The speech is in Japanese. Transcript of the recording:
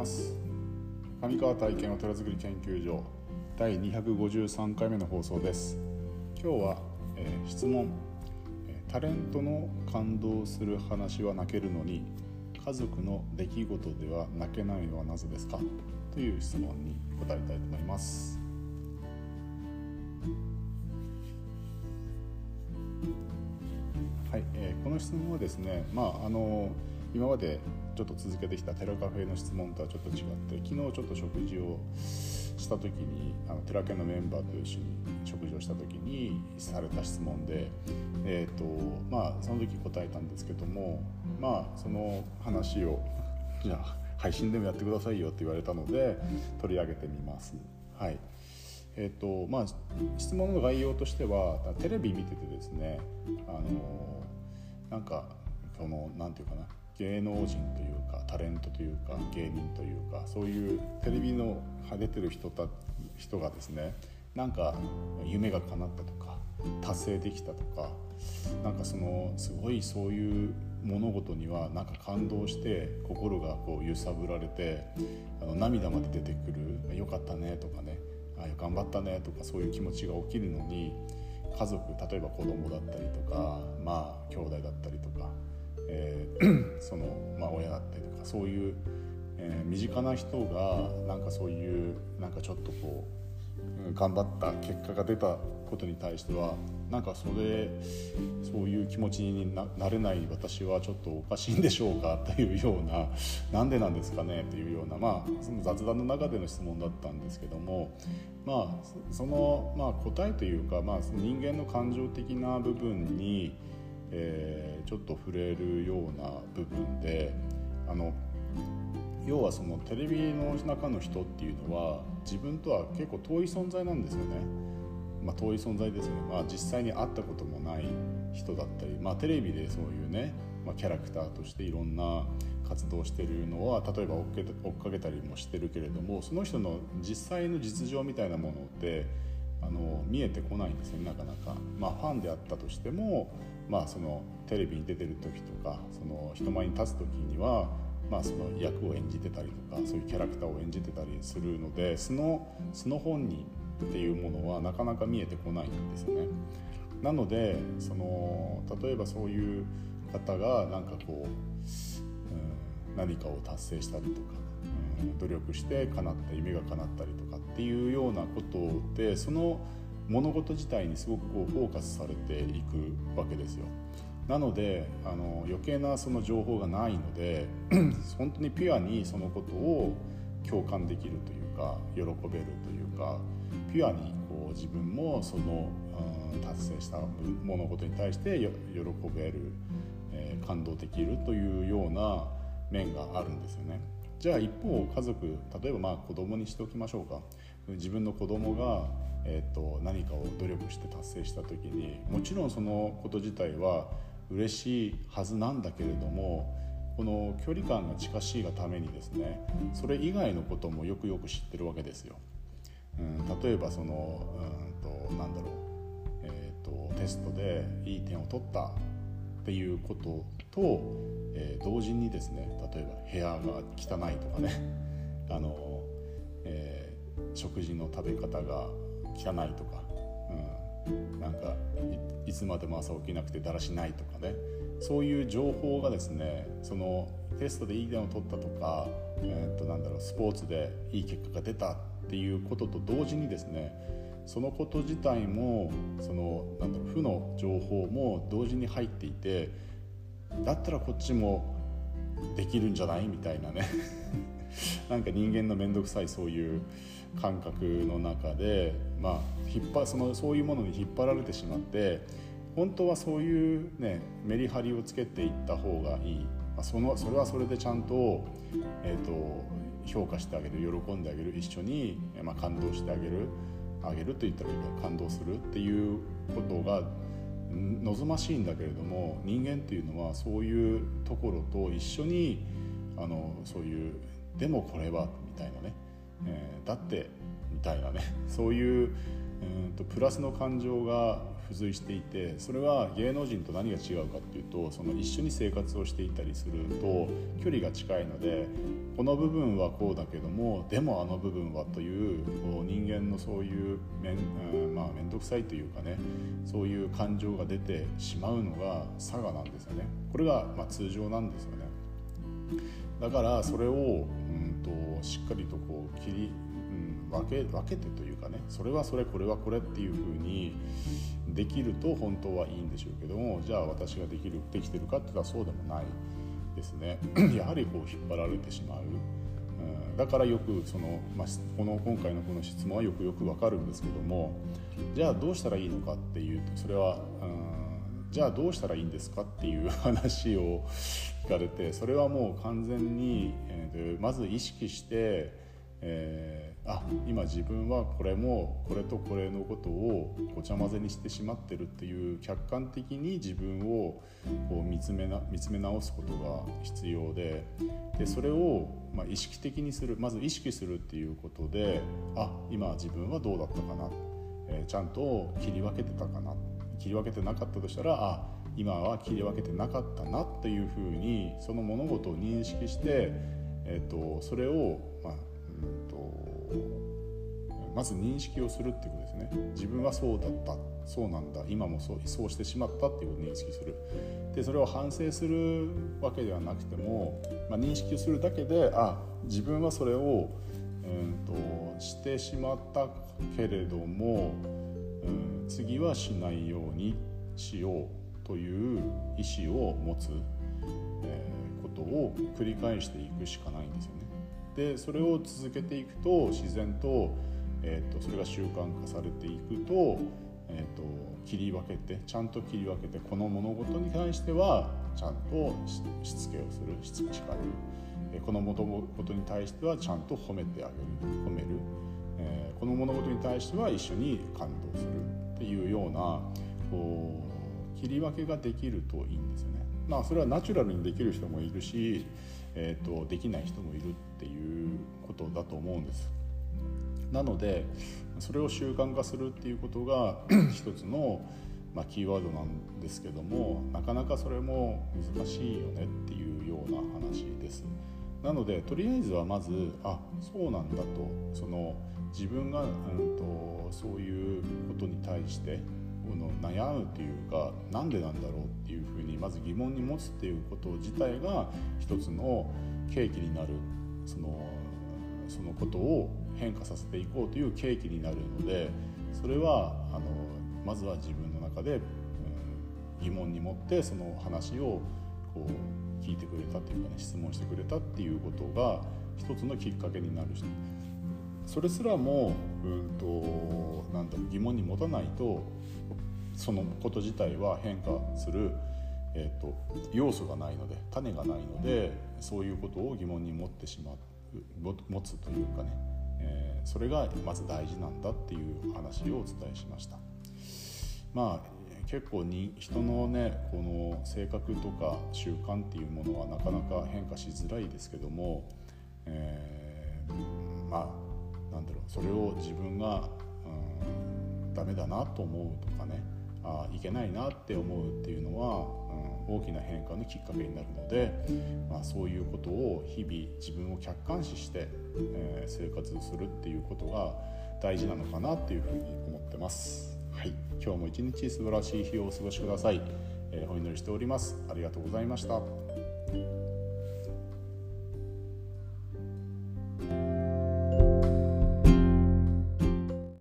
ます。上川体験お寺づくり研究所第253回目の放送です。今日は、えー、質問。タレントの感動する話は泣けるのに家族の出来事では泣けないのはなぜですか？という質問に答えたいと思います。はい、えー、この質問はですねまああのー今までちょっと続けてきたテラカフェの質問とはちょっと違って昨日ちょっと食事をした時にあのテラケのメンバーと一緒に食事をした時にされた質問で、えーとまあ、その時答えたんですけどもまあその話をじゃあ配信でもやってくださいよって言われたので取り上げてみます。はいえーとまあ、質問の概要としてはテレビ見ててですねあのなんかそのなんていうかな芸能人というかタレントというか芸人というかそういうテレビの出てる人た人がですねなんか夢が叶ったとか達成できたとかなんかそのすごいそういう物事にはなんか感動して心がこう揺さぶられてあの涙まで出てくる「よかったね」とかね「あ頑張ったね」とかそういう気持ちが起きるのに家族例えば子供だったりとかまあ兄弟だったりとかえー、その、まあ、親だったりとかそういう、えー、身近な人がなんかそういうなんかちょっとこう、頑張った結果が出たことに対してはなんかそれそういう気持ちになれない私はちょっとおかしいんでしょうかというようななんでなんですかねというような、まあ、その雑談の中での質問だったんですけども、まあ、その、まあ、答えというか、まあ、人間の感情的な部分にえー、ちょっと触れるような部分であの要はそのテレビの中の人っていうのは自分とは結構遠い存在なんですよね。まあ、遠い存在ですよね、まあ、実際に会ったこともない人だったり、まあ、テレビでそういうね、まあ、キャラクターとしていろんな活動してるのは例えば追っかけたりもしてるけれどもその人の実際の実情みたいなものってあの見えてこないんですねなかなか。まあ、ファンであったとしてもまあ、そのテレビに出てる時とかその人前に立つ時には、まあ、その役を演じてたりとかそういうキャラクターを演じてたりするので素の素の本人っていうものはなかなか見えてこないんですよね。なのでその例えばそういう方がなんかこう、うん、何かを達成したりとか、うん、努力して叶った夢が叶ったりとかっていうようなことでその物事自体にすごくこうフォーカスされていくわけですよ。なのであの余計なその情報がないので 本当にピュアにそのことを共感できるというか喜べるというかピュアにこう自分もその、うん、達成した物事に対して喜べる、えー、感動できるというような面があるんですよね。じゃあ一方家族例えばまあ子供にしておきましょうか自分の子供がえーと、何かを努力して達成した時にもちろんそのこと自体は嬉しいはずなんだけれどもこの距離感が近しいがためにですねそれ以外のこともよくよく知ってるわけですよ。うん、例えばそのうんとなんだろう、えーと、テストでいい点を取ったっていうことと、えー、同時にですね例えば部屋が汚いとかね あの、えー、食事の食べ方が汚いとか、うん、なんかいつまでも朝起きなくてだらしないとかね。そういう情報がですねそのテストでいい点を取ったとか、えー、となんだろうスポーツでいい結果が出たっていうことと同時にですねそのこと自体もそのなんだろう負の情報も同時に入っていてだったらこっちもできるんじゃないみたいなね。なんか人間の面倒くさいそういう感覚の中で、まあ、引っ張そのそういうものに引っ張られてしまって本当はそういう、ね、メリハリをつけていった方がいい、まあ、そのそれはそれでちゃんと,、えーと、評価してあげる喜んであげる一緒に、まあ、感動してあげるあげると言ったらいいか感動するっていうことが望ましいんだけれども人間っていうのはそういうところと一緒にあのそういうでもこれはみたいなねえー、だってみたいなね そういううんとプラスの感情が付随していてそれは芸能人と何が違うかっていうとその一緒に生活をしていたりすると距離が近いのでこの部分はこうだけどもでもあの部分はというこう人間のそういう面,、うんまあ、面倒くさいというかねそういう感情が出てしまうのが差がなんですよね。これがま通常なんですよね。だからそれを、うんと、しっかりとこう切り、うん、分け分けてというかねそれはそれこれはこれっていうふうにできると本当はいいんでしょうけどもじゃあ私ができるできてるかって言ったらそうでもないですね やはりこう引っ張られてしまう。うん、だからよくその、まあ、この今回のこの質問はよくよくわかるんですけどもじゃあどうしたらいいのかっていうとそれは、うん、じゃあどうしたらいいんですかっていう話を聞かれてそれはもう完全に、えー、まず意識して、えーあ今自分はこれもこれとこれのことをごちゃ混ぜにしてしまってるっていう客観的に自分をこう見つめな見つめ直すことが必要ででそれをま意識的にするまず意識するっていうことであ今自分はどうだったかな、えー、ちゃんと切り分けてたかな切り分けてなかったとしたらあ今は切り分けてなかったなっていうふうにその物事を認識して、えーと、それを、まあうんとまず認識をするっていうことですね。自分はそうだったそうなんだ今もそうそうしてしまったっていうことを認識する。でそれを反省するわけではなくても、まあ、認識をするだけであ自分はそれを、うんと、してしまったけれども、次はしないようにしようという意思を持つ、えー、ことを繰り返していくしかないんですよね。でそれを続けていくと自然と,、えーと、それが習慣化されていくと,、えーと、切り分けてちゃんと切り分けてこの物事に対してはちゃんとしつけをするしつけ叱る、この物事に対してはちゃんと褒めてあげる。褒める、の物事に対しては一緒に感動するっていうようなこう切り分けができるといいんですよね。まあ、それはナチュラルにできる人もいるしえーと、できない人もいるっていうことだと思うんです。なのでそれを習慣化するっていうことが 一つの、まあ、キーワードなんですけどもなかなかそれも難しいよねっていうような話です。なのでとりあえずはまずあそうなんだと。その自分が、うんとそういうことに対してこの悩むっていうか何でなんだろうっていうふうにまず疑問に持つっていうこと自体が一つの契機になるそのそのことを変化させていこうという契機になるのでそれはあのまずは自分の中で、うん、疑問に持ってその話をこう聞いてくれたっていうかね質問してくれたっていうことが一つのきっかけになるしそれすらも、うんと、なんだろう疑問に持たないとそのこと自体は変化する、えーと、要素がないので種がないのでそういうことを疑問に持ってしまう持つというかね、えー、それがまず大事なんだっていう話をお伝えしました。まあ結構に人のねこの性格とか習慣っていうものはなかなか変化しづらいですけども、えー、まあなんだろうそれを自分が、うん、ダメだなと思うとかねあいけないなって思うっていうのは、うん、大きな変化のきっかけになるので、まあ、そういうことを日々自分を客観視して、えー、生活するっていうことが大事なのかなっていうふうに思ってます。はい、今日も一日素晴らしい日をお過ごしください。えー、お祈りしております。ありがとうございました。